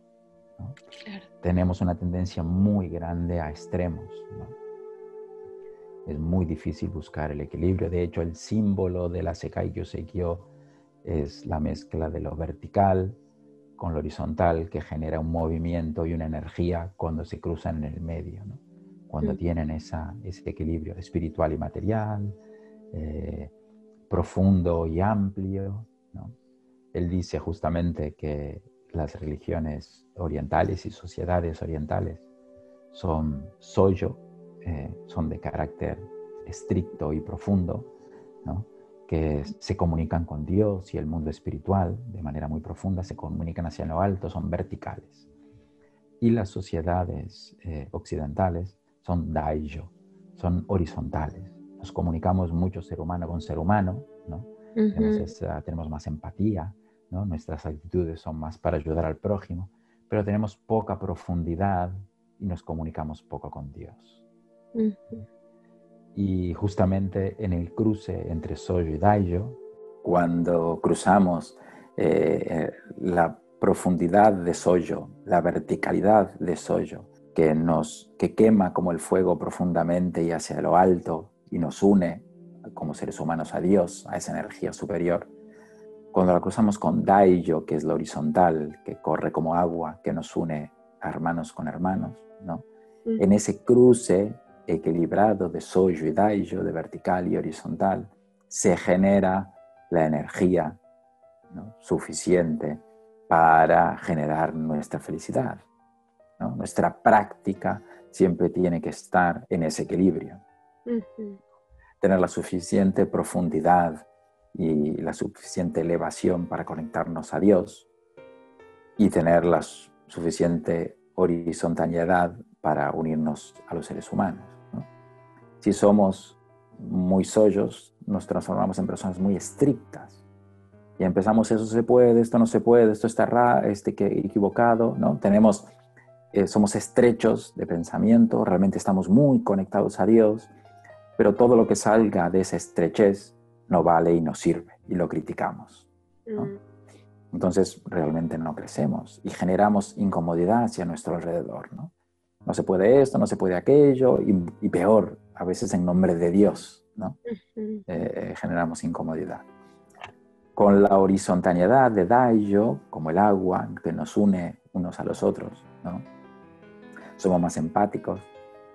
Tenemos una tendencia muy grande a extremos. Es muy difícil buscar el equilibrio. De hecho, el símbolo de la Sekai Kyosekyo es la mezcla de lo vertical con lo horizontal que genera un movimiento y una energía cuando se cruzan en el medio, cuando mm. tienen esa, ese equilibrio espiritual y material, eh, profundo y amplio. Él dice justamente que las religiones orientales y sociedades orientales son soyo, eh, son de carácter estricto y profundo, que se comunican con Dios y el mundo espiritual de manera muy profunda, se comunican hacia lo alto, son verticales. Y las sociedades eh, occidentales son daijo, son horizontales. Nos comunicamos mucho ser humano con ser humano, ¿no? tenemos más empatía, Nuestras actitudes son más para ayudar al prójimo, pero tenemos poca profundidad y nos comunicamos poco con Dios. Y justamente en el cruce entre Soyo y Daiyo, cuando cruzamos eh, eh, la profundidad de Soyo, la verticalidad de Soyo, que nos que quema como el fuego profundamente y hacia lo alto y nos une como seres humanos a Dios, a esa energía superior. Cuando la cruzamos con Daiyo, que es lo horizontal, que corre como agua, que nos une a hermanos con hermanos, ¿no? En ese cruce equilibrado de Soyo y Daiyo, de vertical y horizontal, se genera la energía suficiente para generar nuestra felicidad. Nuestra práctica siempre tiene que estar en ese equilibrio. Tener la suficiente profundidad y la suficiente elevación para conectarnos a Dios y tener la suficiente horizontalidad para unirnos a los seres humanos. Si somos muy sollos, nos transformamos en personas muy estrictas. Y empezamos, eso se puede, esto no se puede, esto está raro, este que equivocado, ¿no? Tenemos, eh, somos estrechos de pensamiento, realmente estamos muy conectados a Dios, pero todo lo que salga de esa estrechez no vale y no sirve, y lo criticamos, ¿no? Mm. Entonces realmente no crecemos y generamos incomodidad hacia nuestro alrededor, ¿no? No se puede esto, no se puede aquello, y, y peor, a veces en nombre de Dios, ¿no? Eh, generamos incomodidad. Con la horizontalidad de Daiyo, como el agua que nos une unos a los otros, ¿no? somos más empáticos,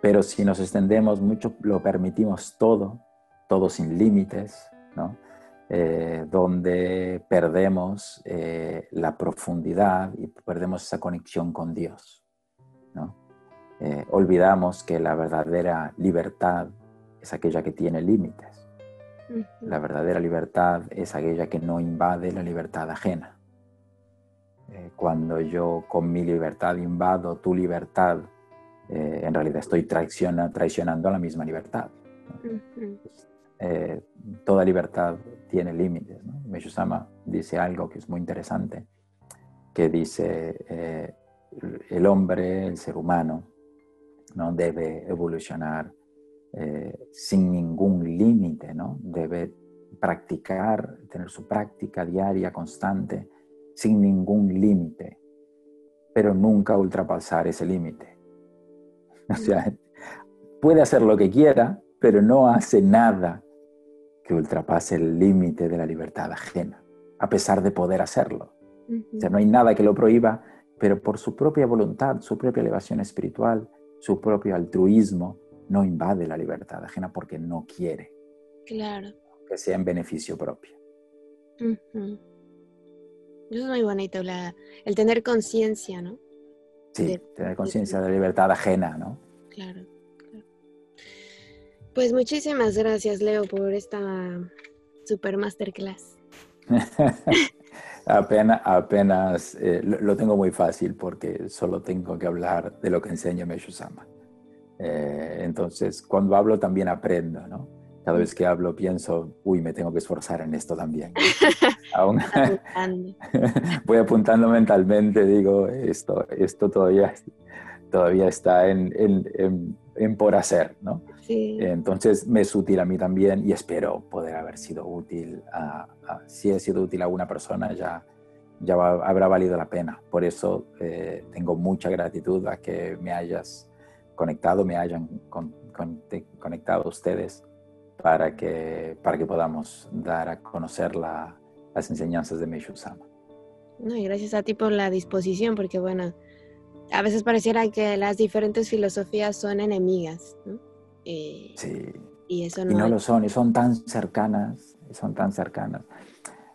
pero si nos extendemos mucho, lo permitimos todo, todo sin límites, ¿no? Eh, donde perdemos eh, la profundidad y perdemos esa conexión con Dios. ¿No? olvidamos que la verdadera libertad es aquella que tiene límites. La verdadera libertad es aquella que no invade la libertad ajena. Eh, cuando yo con mi libertad invado tu libertad, eh, en realidad estoy traicionando a la misma libertad. Eh, toda libertad tiene límites. ¿no? dice algo que es muy interesante, que dice, el hombre, el ser humano, ¿no? debe evolucionar eh, sin ningún límite, ¿no? Debe practicar, tener su práctica diaria, constante, sin ningún límite, pero nunca ultrapasar ese límite. *laughs* O sea, puede hacer lo que quiera, pero no hace nada que ultrapase el límite de la libertad ajena, a pesar de poder hacerlo. O sea, no hay nada que lo prohíba, pero por su propia voluntad, su propia elevación espiritual, su propio altruismo, no invade la libertad ajena porque no quiere. Claro. Que sea en beneficio propio. Eso es muy bonito, el tener conciencia, ¿no? Sí, tener conciencia de, la libertad ajena, ¿no? Claro, claro. Pues muchísimas gracias, Leo, por esta super masterclass. *laughs* apenas, apenas eh, lo, tengo muy fácil porque solo tengo que hablar de lo que enseña Meshu-sama. Eh, entonces, cuando hablo también aprendo, ¿no? Cada vez que hablo pienso, uy, me tengo que esforzar en esto también. *laughs* *laughs* voy apuntando mentalmente, digo, esto, esto todavía, todavía está en, en, en, por hacer, ¿no? Sí. Entonces me es útil a mí también y espero poder haber sido útil. A, si he sido útil a una persona, ya, ya habrá valido la pena. Por eso eh, tengo mucha gratitud a que me hayas conectado, me hayan conectado ustedes para que, para que podamos dar a conocer las enseñanzas de Meishu Sama. No, y gracias a ti por la disposición, porque bueno, a veces pareciera que las diferentes filosofías son enemigas, ¿no? Y, sí. Y eso no, y no lo son, y son tan cercanas, son tan cercanas.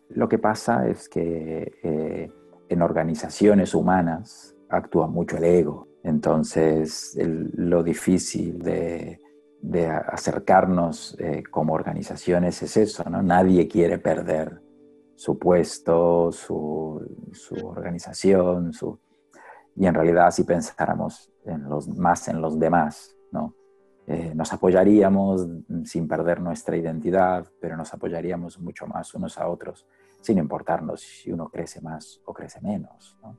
Lo que pasa es que eh, en organizaciones humanas actúa mucho el ego, entonces, lo difícil de, acercarnos eh, como organizaciones es eso, ¿no? Nadie quiere perder su puesto, su, organización, su... y en realidad si pensáramos en los, más en los demás, ¿no? Eh, nos apoyaríamos sin perder nuestra identidad, pero nos apoyaríamos mucho más unos a otros, sin importarnos si uno crece más o crece menos. ¿no?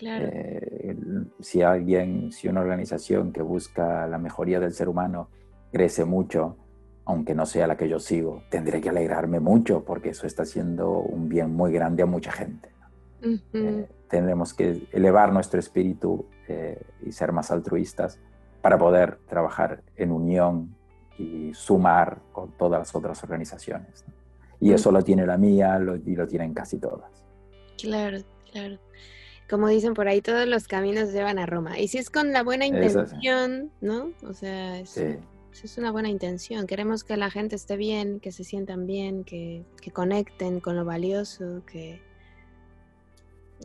Eh, si alguien, si una organización que busca la mejoría del ser humano crece mucho, aunque no sea la que yo sigo, tendré que alegrarme mucho porque eso está haciendo un bien muy grande a mucha gente. Eh, tendremos que elevar nuestro espíritu eh, y ser más altruistas para poder trabajar en unión y sumar con todas las otras organizaciones. Y eso lo tiene la mía y lo tienen casi todas. Claro, claro. Como dicen por ahí, todos los caminos llevan a Roma. Y si es con la buena intención, ¿no? O sea, es, es, una buena intención. Queremos que la gente esté bien, que se sientan bien, que, que conecten con lo valioso, que,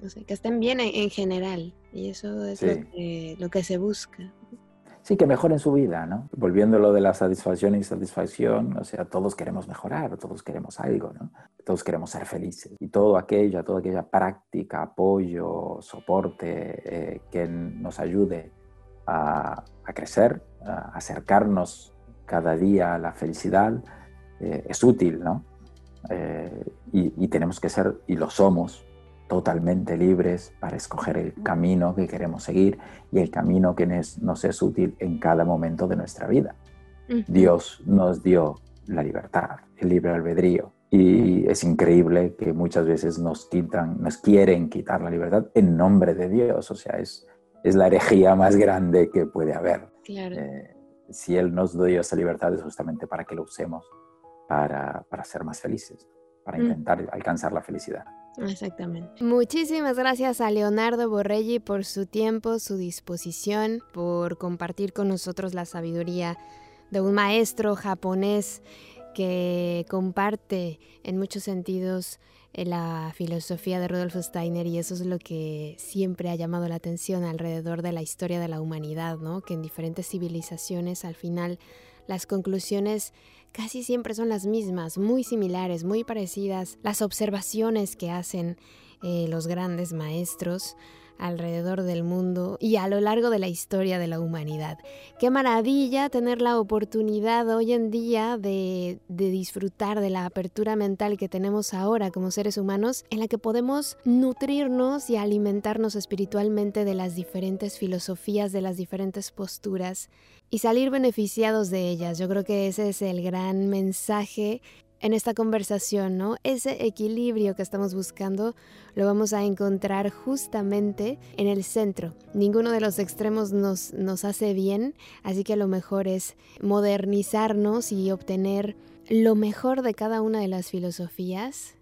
no sé, que estén bien en, general. Y eso es lo, que, lo que se busca sí, que mejoren su vida, ¿no? Volviendo lo de la satisfacción y insatisfacción, o sea, todos queremos mejorar, todos queremos algo, ¿no? Todos queremos ser felices. Y todo aquello, toda aquella práctica, apoyo, soporte eh, que nos ayude a, crecer, a acercarnos cada día a la felicidad, eh, es útil, ¿no? Eh, y tenemos que ser, y lo somos, totalmente libres para escoger el camino que queremos seguir y el camino que nos es útil en cada momento de nuestra vida. Dios nos dio la libertad, el libre albedrío. Y es increíble que muchas veces nos quitan, nos quieren quitar la libertad en nombre de Dios. O sea, es, es la herejía más grande que puede haber. Eh, si Él nos dio esa libertad es justamente para que lo usemos para, para ser más felices, para mm. intentar alcanzar la felicidad. Exactamente. Muchísimas gracias a Leonardo Borrelli por su tiempo, su disposición, por compartir con nosotros la sabiduría de un maestro japonés que comparte en muchos sentidos eh, la filosofía de Rudolf Steiner y eso es lo que siempre ha llamado la atención alrededor de la historia de la humanidad, ¿no? Que en diferentes civilizaciones al final las conclusiones casi siempre son las mismas, muy similares, muy parecidas. Las observaciones que hacen eh, los grandes maestros alrededor del mundo y a lo largo de la historia de la humanidad. Qué maravilla tener la oportunidad hoy en día de, de, disfrutar de la apertura mental que tenemos ahora como seres humanos, en la que podemos nutrirnos y alimentarnos espiritualmente de las diferentes filosofías, de las diferentes posturas y salir beneficiados de ellas. Yo creo que ese es el gran mensaje en esta conversación, ¿no? Ese equilibrio que estamos buscando lo vamos a encontrar justamente en el centro. Ninguno de los extremos nos, nos hace bien, así que lo mejor es modernizarnos y obtener lo mejor de cada una de las filosofías.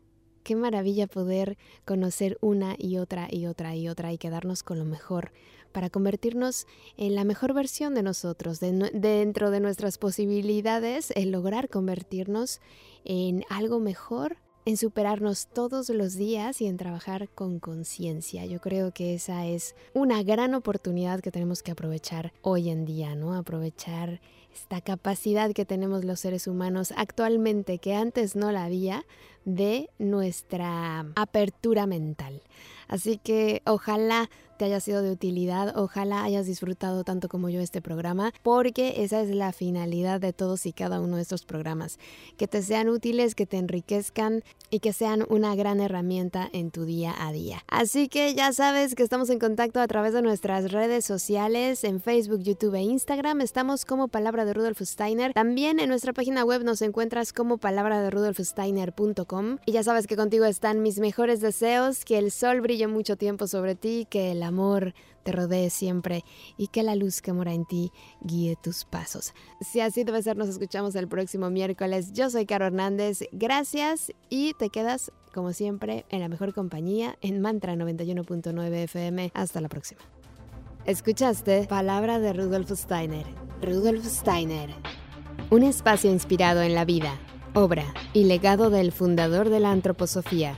Qué maravilla poder conocer una y otra y otra y otra y quedarnos con lo mejor para convertirnos en la mejor versión de nosotros, dentro de nuestras posibilidades, el lograr convertirnos en algo mejor en superarnos todos los días y en trabajar con conciencia. Yo creo que esa es una gran oportunidad que tenemos que aprovechar hoy en día, ¿no? Aprovechar esta capacidad que tenemos los seres humanos actualmente que antes no la había de nuestra apertura mental. Así que ojalá te haya sido de utilidad, ojalá hayas disfrutado tanto como yo este programa, porque esa es la finalidad de todos y cada uno de estos programas, que te sean útiles, que te enriquezcan y que sean una gran herramienta en tu día a día. Así que ya sabes que estamos en contacto a través de nuestras redes sociales, en Facebook, YouTube e Instagram, estamos como Palabra de Rudolf Steiner. También en nuestra página web nos encuentras como palabra de rudolfsteiner.com y ya sabes que contigo están mis mejores deseos, que el sol brille mucho tiempo sobre ti, que el amor te rodee siempre y que la luz que mora en ti guíe tus pasos. Si así debe ser, nos escuchamos el próximo miércoles. Yo soy Caro Hernández, gracias y te quedas como siempre en la mejor compañía en Mantra 91.9 FM. Hasta la próxima. Escuchaste Palabra de Rudolf Steiner. Rudolf Steiner. Un espacio inspirado en la vida, obra y legado del fundador de la antroposofía